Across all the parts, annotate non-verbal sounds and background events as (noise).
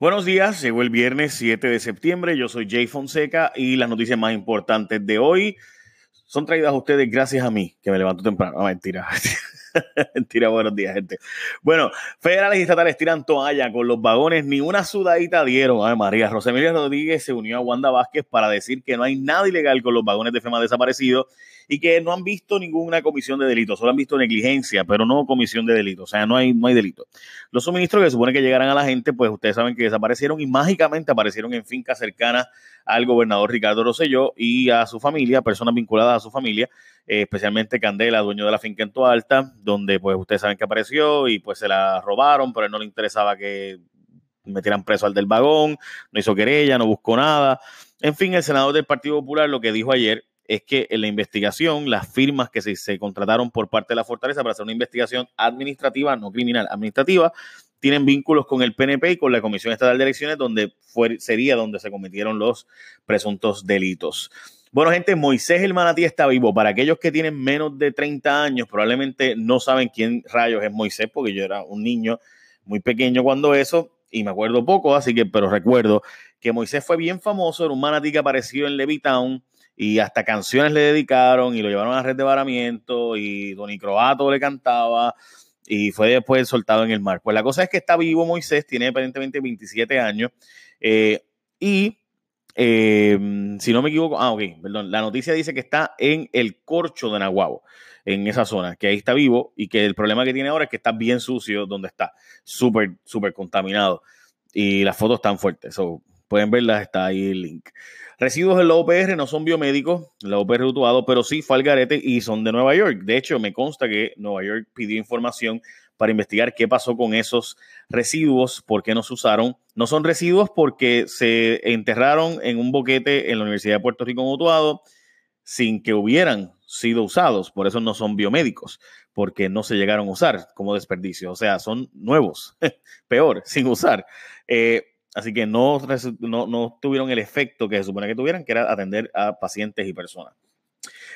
Buenos días, llegó el viernes 7 de septiembre, yo soy Jay Fonseca y las noticias más importantes de hoy son traídas a ustedes gracias a mí, que me levanto temprano. No, mentira. (laughs) (laughs) mentira, buenos días, gente. Bueno, federales y estatales tiran toalla con los vagones, ni una sudadita dieron. Ay, María Rosemilia Rodríguez se unió a Wanda Vázquez para decir que no hay nada ilegal con los vagones de FEMA desaparecidos y que no han visto ninguna comisión de delito, solo han visto negligencia, pero no comisión de delito, o sea, no hay, no hay delito. Los suministros que supone que llegaran a la gente, pues ustedes saben que desaparecieron y mágicamente aparecieron en fincas cercanas al gobernador Ricardo Rosselló y a su familia, personas vinculadas a su familia, eh, especialmente Candela, dueño de la finca en Alta, donde pues ustedes saben que apareció y pues se la robaron, pero él no le interesaba que metieran preso al del vagón, no hizo querella, no buscó nada. En fin, el senador del Partido Popular lo que dijo ayer es que en la investigación, las firmas que se, contrataron por parte de la Fortaleza para hacer una investigación administrativa, no criminal, administrativa, tienen vínculos con el PNP y con la Comisión Estatal de Elecciones, donde fue, sería donde se cometieron los presuntos delitos. Bueno, gente, Moisés el Manatí está vivo. Para aquellos que tienen menos de 30 años, probablemente no saben quién rayos es Moisés, porque yo era un niño muy pequeño cuando eso, y me acuerdo poco, así que, pero recuerdo que Moisés fue bien famoso, era un manatí que apareció en Levitown y hasta canciones le dedicaron y lo llevaron a red de varamiento y Tony Croato le cantaba y fue después soltado en el mar. Pues la cosa es que está vivo Moisés, tiene aparentemente 27 años eh, y eh, si no me equivoco, ah, ok, perdón, la noticia dice que está en el corcho de Nahuabo, en esa zona, que ahí está vivo y que el problema que tiene ahora es que está bien sucio donde está, súper, súper contaminado y las fotos están fuertes, pueden verlas, está ahí el link. Residuos en la OPR no son biomédicos, la OPR utuado, pero sí fue y son de Nueva York. De hecho, me consta que Nueva York pidió información para investigar qué pasó con esos residuos, por qué no se usaron. No son residuos porque se enterraron en un boquete en la Universidad de Puerto Rico en Utuado sin que hubieran sido usados. Por eso no son biomédicos, porque no se llegaron a usar como desperdicio. O sea, son nuevos, (laughs) peor, sin usar. Eh, Así que no, no, tuvieron el efecto que se supone que tuvieran, que era atender a pacientes y personas.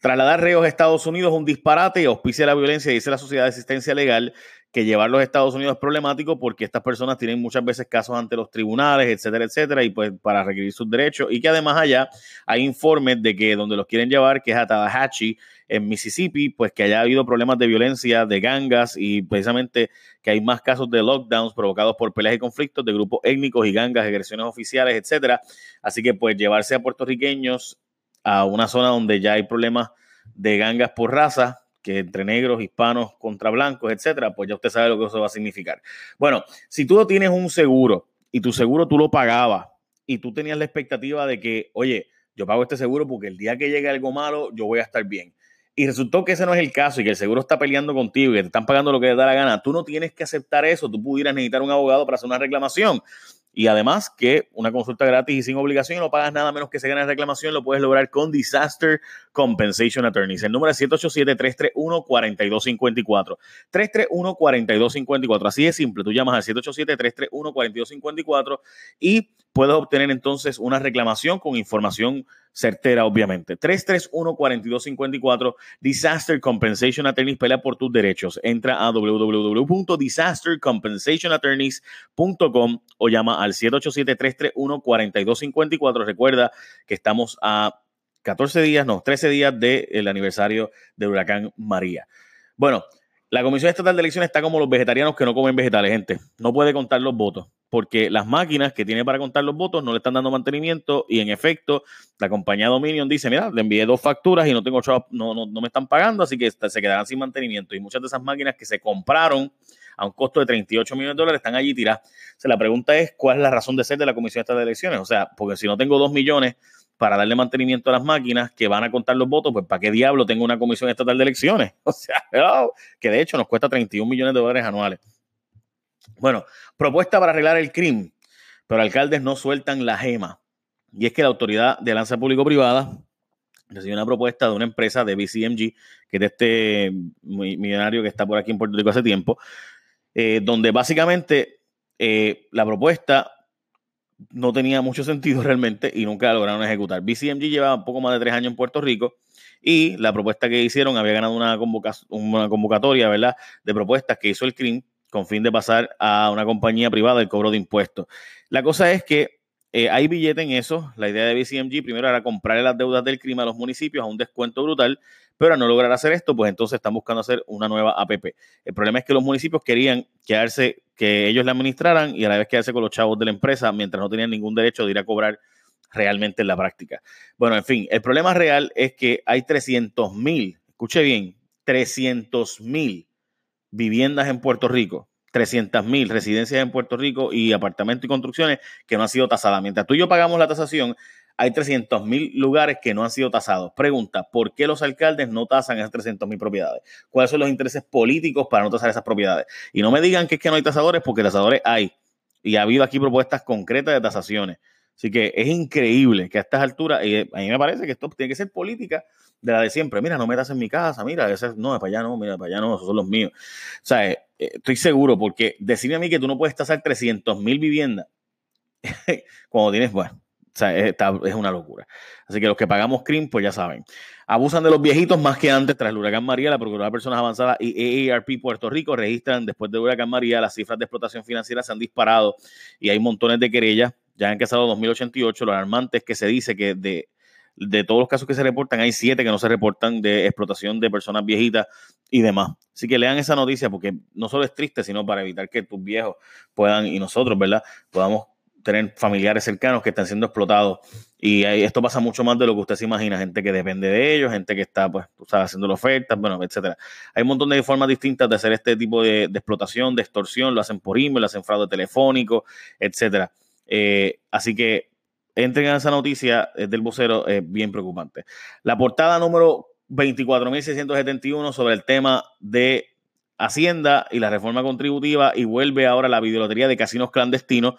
Trasladar reos a Estados Unidos es un disparate y auspicia la violencia, dice la Sociedad de Asistencia Legal, que llevarlos a Estados Unidos es problemático porque estas personas tienen muchas veces casos ante los tribunales, etcétera, etcétera, y pues para requerir sus derechos, y que además allá hay informes de que donde los quieren llevar, que es a Tallahatchie, en Mississippi, pues que haya habido problemas de violencia, de gangas, y precisamente que hay más casos de lockdowns provocados por peleas y conflictos de grupos étnicos y gangas, agresiones oficiales, etcétera. Así que pues llevarse a puertorriqueños a una zona donde ya hay problemas de gangas por raza, que entre negros, hispanos contra blancos, etcétera, pues ya usted sabe lo que eso va a significar. Bueno, si tú no tienes un seguro y tu seguro tú lo pagabas y tú tenías la expectativa de que, oye, yo pago este seguro porque el día que llegue algo malo, yo voy a estar bien. Y resultó que ese no es el caso y que el seguro está peleando contigo y que te están pagando lo que te da la gana. Tú no tienes que aceptar eso. Tú pudieras necesitar un abogado para hacer una reclamación. Y además que una consulta gratis y sin obligación y no pagas nada menos que se gane reclamación, lo puedes lograr con Disaster Compensation Attorneys. El número es 787-331-4254. 331-4254. Así de simple. Tú llamas al 787-331-4254 y puedes obtener entonces una reclamación con información certera, obviamente. 331-4254, Disaster Compensation Attorneys, pelea por tus derechos. Entra a www.disastercompensationattorneys.com o llama al 787-331-4254. Recuerda que estamos a 14 días, no, 13 días del aniversario del huracán María. Bueno, la Comisión Estatal de Elecciones está como los vegetarianos que no comen vegetales, gente. No puede contar los votos porque las máquinas que tiene para contar los votos no le están dando mantenimiento y en efecto la compañía Dominion dice, mira, le envié dos facturas y no tengo no, no, no me están pagando, así que se quedarán sin mantenimiento. Y muchas de esas máquinas que se compraron a un costo de 38 millones de dólares están allí tiradas. O la pregunta es, ¿cuál es la razón de ser de la Comisión Estatal de Elecciones? O sea, porque si no tengo dos millones para darle mantenimiento a las máquinas que van a contar los votos, pues ¿para qué diablo tengo una Comisión Estatal de Elecciones? (laughs) O sea, que de hecho nos cuesta 31 millones de dólares anuales. Bueno, propuesta para arreglar el crimen, pero alcaldes no sueltan la gema. Y es que la Autoridad de Lanza Público-Privada recibió una propuesta de una empresa de BCMG, que es de este millonario que está por aquí en Puerto Rico hace tiempo, eh, donde básicamente eh, la propuesta no tenía mucho sentido (laughs) realmente y nunca la lograron ejecutar. BCMG lleva un poco más de tres años en Puerto Rico y la propuesta que hicieron había ganado una, una convocatoria, ¿verdad?, de propuestas que hizo el CRIM con fin de pasar a una compañía privada el cobro de impuestos. La cosa es que eh, hay billete en eso. La idea de BCMG primero era comprarle las deudas del crimen a los municipios a un descuento brutal, pero al no lograr hacer esto, pues entonces están buscando hacer una nueva APP. El problema es que los municipios querían quedarse, que ellos la administraran y a la vez quedarse con los chavos de la empresa mientras no tenían ningún derecho de ir a cobrar realmente en la práctica. Bueno, en fin, el problema real es que hay 300 mil, escuche bien, 300 mil viviendas en Puerto Rico 300 mil residencias en Puerto Rico y apartamentos y construcciones que no han sido tasadas. Mientras tú y yo pagamos la tasación, hay 300 mil lugares que no han sido tasados. Pregunta, ¿por qué los alcaldes no tasan esas 300 mil propiedades? ¿Cuáles son los intereses políticos para no tasar esas propiedades? Y no me digan que es que no hay tasadores, porque tasadores hay. Y ha habido aquí propuestas concretas de tasaciones. Así que es increíble que a estas alturas, y a mí me parece que esto tiene que ser política de la de siempre. Mira, no metas en mi casa, mira, ese, no, para allá no, mira, para allá no, esos son los míos. O sea, eh, estoy seguro, porque decirme a mí que tú no puedes tasar 300 mil viviendas (laughs) cuando tienes, bueno, o sea, es, una locura. Así que los que pagamos CRIM, pues ya saben. Abusan de los viejitos más que antes. Tras el huracán María, la Procuraduría de Personas Avanzadas y AARP Puerto Rico registran después del huracán María las cifras de explotación financiera se han disparado y hay montones de querellas. Ya han empezado 2088. Lo alarmante es que se dice que de de todos los casos que se reportan, hay siete que no se reportan de explotación de personas viejitas y demás. Así que lean esa noticia porque no solo es triste, sino para evitar que tus viejos puedan y nosotros, ¿verdad? Podamos tener familiares cercanos que están siendo explotados. Y esto pasa mucho más de lo que usted se imagina, gente que depende de ellos, gente que está, pues, tú sabes, haciendo ofertas, bueno, etcétera. Hay un montón de formas distintas de hacer este tipo de, explotación, de extorsión, lo hacen por email, lo hacen fraude telefónico, etcétera. Eh, así que entren a esa noticia del vocero, es bien preocupante. La portada número 24.671 sobre el tema de Hacienda y la reforma contributiva y vuelve ahora la videolotería de casinos clandestinos.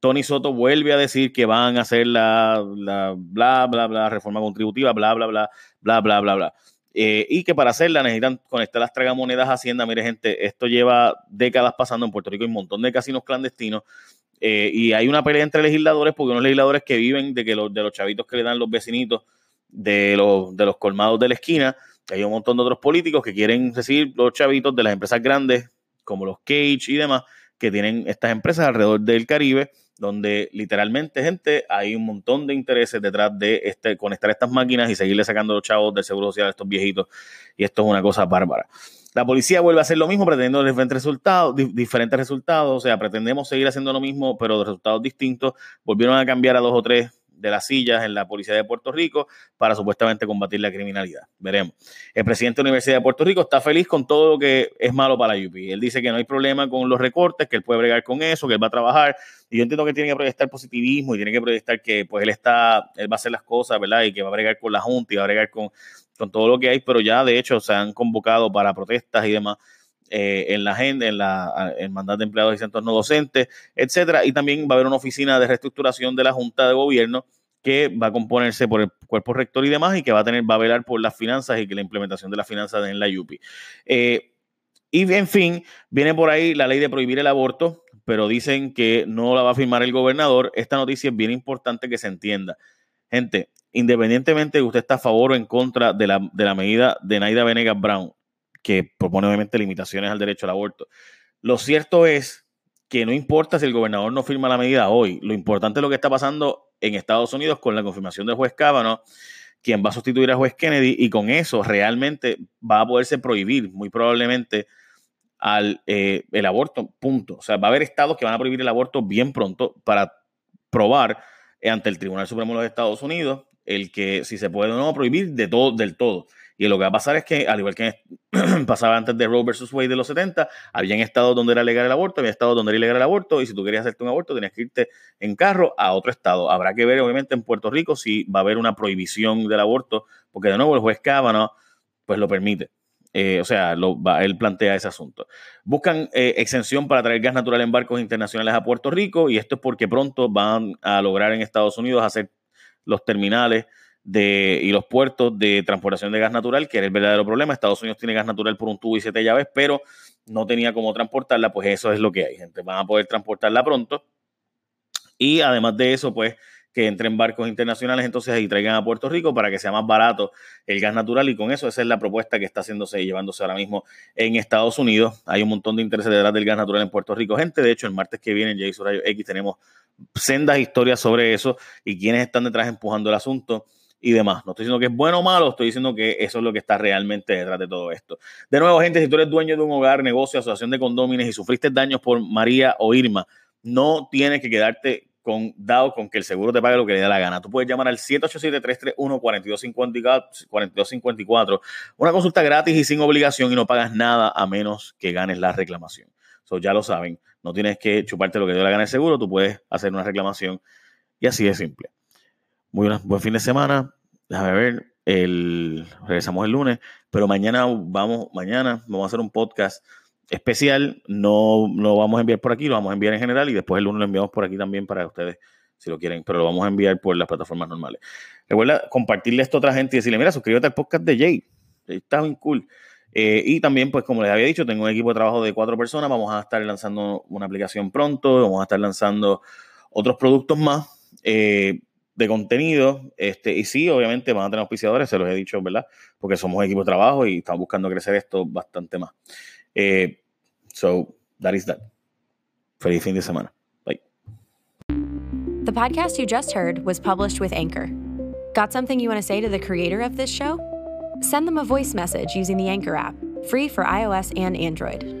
Tony Soto vuelve a decir que van a hacer la, la bla, bla, bla, reforma contributiva, bla, bla, bla, bla, bla, bla, bla. Eh, y que para hacerla necesitan conectar las tragamonedas a Hacienda. Mire, gente, esto lleva décadas pasando en Puerto Rico, hay un montón de casinos clandestinos eh, y hay una pelea entre legisladores, porque unos legisladores que viven de que los, de los chavitos que le dan los vecinitos de los, de los colmados de la esquina, hay un montón de otros políticos que quieren recibir los chavitos de las empresas grandes, como los Cage y demás, que tienen estas empresas alrededor del Caribe, donde literalmente, gente, hay un montón de intereses detrás de este, conectar estas máquinas y seguirle sacando los chavos del seguro social a estos viejitos. Y esto es una cosa bárbara. La policía vuelve a hacer lo mismo, pretendiendo diferentes resultados, diferentes resultados. O sea, pretendemos seguir haciendo lo mismo, pero de resultados distintos. Volvieron a cambiar a dos o tres de las sillas en la Policía de Puerto Rico para supuestamente combatir la criminalidad. Veremos. El presidente de la Universidad de Puerto Rico está feliz con todo lo que es malo para la UP. Él dice que no hay problema con los recortes, que él puede bregar con eso, que él va a trabajar. Y yo entiendo que tiene que proyectar positivismo y tiene que proyectar que pues él está, él va a hacer las cosas, ¿verdad? Y que va a bregar con la Junta y va a bregar con, con todo lo que hay, pero ya de hecho se han convocado para protestas y demás eh, en la agenda, en la mandato de empleados y centros no docentes, etcétera. Y también va a haber una oficina de reestructuración de la Junta de Gobierno que va a componerse por el cuerpo rector y demás y que va a tener, va a velar por las finanzas y que la implementación de las finanzas en la UPI. Eh, y en fin, viene por ahí la ley de prohibir el aborto, pero dicen que no la va a firmar el gobernador. Esta noticia es bien importante que se entienda. Gente, independientemente de que usted está a favor o en contra de la, de la medida de Naida Venegas Brown, que propone obviamente limitaciones al derecho al aborto. Lo cierto es que no importa si el gobernador no firma la medida hoy, lo importante es lo que está pasando en Estados Unidos con la confirmación del juez Kavanaugh, quien va a sustituir al juez Kennedy, y con eso realmente va a poderse prohibir muy probablemente eh, el aborto, punto. O sea, va a haber estados que van a prohibir el aborto bien pronto para probar ante el Tribunal Supremo de los Estados Unidos el que si se puede o no prohibir de todo, del todo. Y lo que va a pasar es que, al igual que (clears throat) pasaba antes de Roe versus Wade de los 70, habían estados donde era legal el aborto, había estados donde era ilegal el aborto, y si tú querías hacerte un aborto, tenías que irte en carro a otro estado. Habrá que ver, obviamente, en Puerto Rico si va a haber una prohibición del aborto, porque de nuevo el juez Kavanaugh pues lo permite. Eh, o sea, él plantea ese asunto. Buscan eh, exención para traer gas natural en barcos internacionales a Puerto Rico y esto es porque pronto van a lograr en Estados Unidos hacer los terminales de, y los puertos de transportación de gas natural, que era el verdadero problema. Estados Unidos tiene gas natural por un tubo y siete llaves, pero no tenía cómo transportarla, pues eso es lo que hay, gente. Van a poder transportarla pronto. Y además de eso, pues que entren barcos internacionales entonces y traigan a Puerto Rico para que sea más barato el gas natural y con eso esa es la propuesta que está haciéndose y llevándose ahora mismo en Estados Unidos. Hay un montón de intereses detrás del gas natural en Puerto Rico. Gente, de hecho, el martes que viene en Jason Rayo X tenemos sendas historias sobre eso y quiénes están detrás empujando el asunto y demás. No estoy diciendo que es bueno o malo, estoy diciendo que eso es lo que está realmente detrás de todo esto. De nuevo, gente, si tú eres dueño de un hogar, negocio, asociación de condóminos y sufriste daños por María o Irma, no tienes que quedarte con, dado con que el seguro te pague lo que le dé la gana. Tú puedes llamar al 787-331-4254, una consulta gratis y sin obligación y no pagas nada a menos que ganes la reclamación. So, ya lo saben, no tienes que chuparte lo que dio la gana el seguro, tú puedes hacer una reclamación y así de simple. Muy buen fin de semana. Déjame ver. El, regresamos el lunes, pero mañana vamos, mañana vamos a hacer un podcast especial. No lo vamos a enviar por aquí, lo vamos a enviar en general y después el lunes lo enviamos por aquí también para ustedes si lo quieren, pero lo vamos a enviar por las plataformas normales. Recuerda compartirle esto a otra gente y decirle, mira, suscríbete al podcast de Jay. Está bien cool. Eh, y también, pues como les había dicho, tengo un equipo de trabajo de cuatro personas. Vamos a estar lanzando una aplicación pronto. Vamos a estar lanzando otros productos más eh, de contenido. Este, y sí, obviamente van a tener auspiciadores, se los he dicho, ¿verdad? Porque somos equipo de trabajo y estamos buscando crecer esto bastante más. Eh, so, that is that. Feliz fin de semana. Bye. The podcast you just heard was published with Anchor. Got something you want to say to the creator of this show? Send them a voice message using the Anchor app, free for iOS and Android.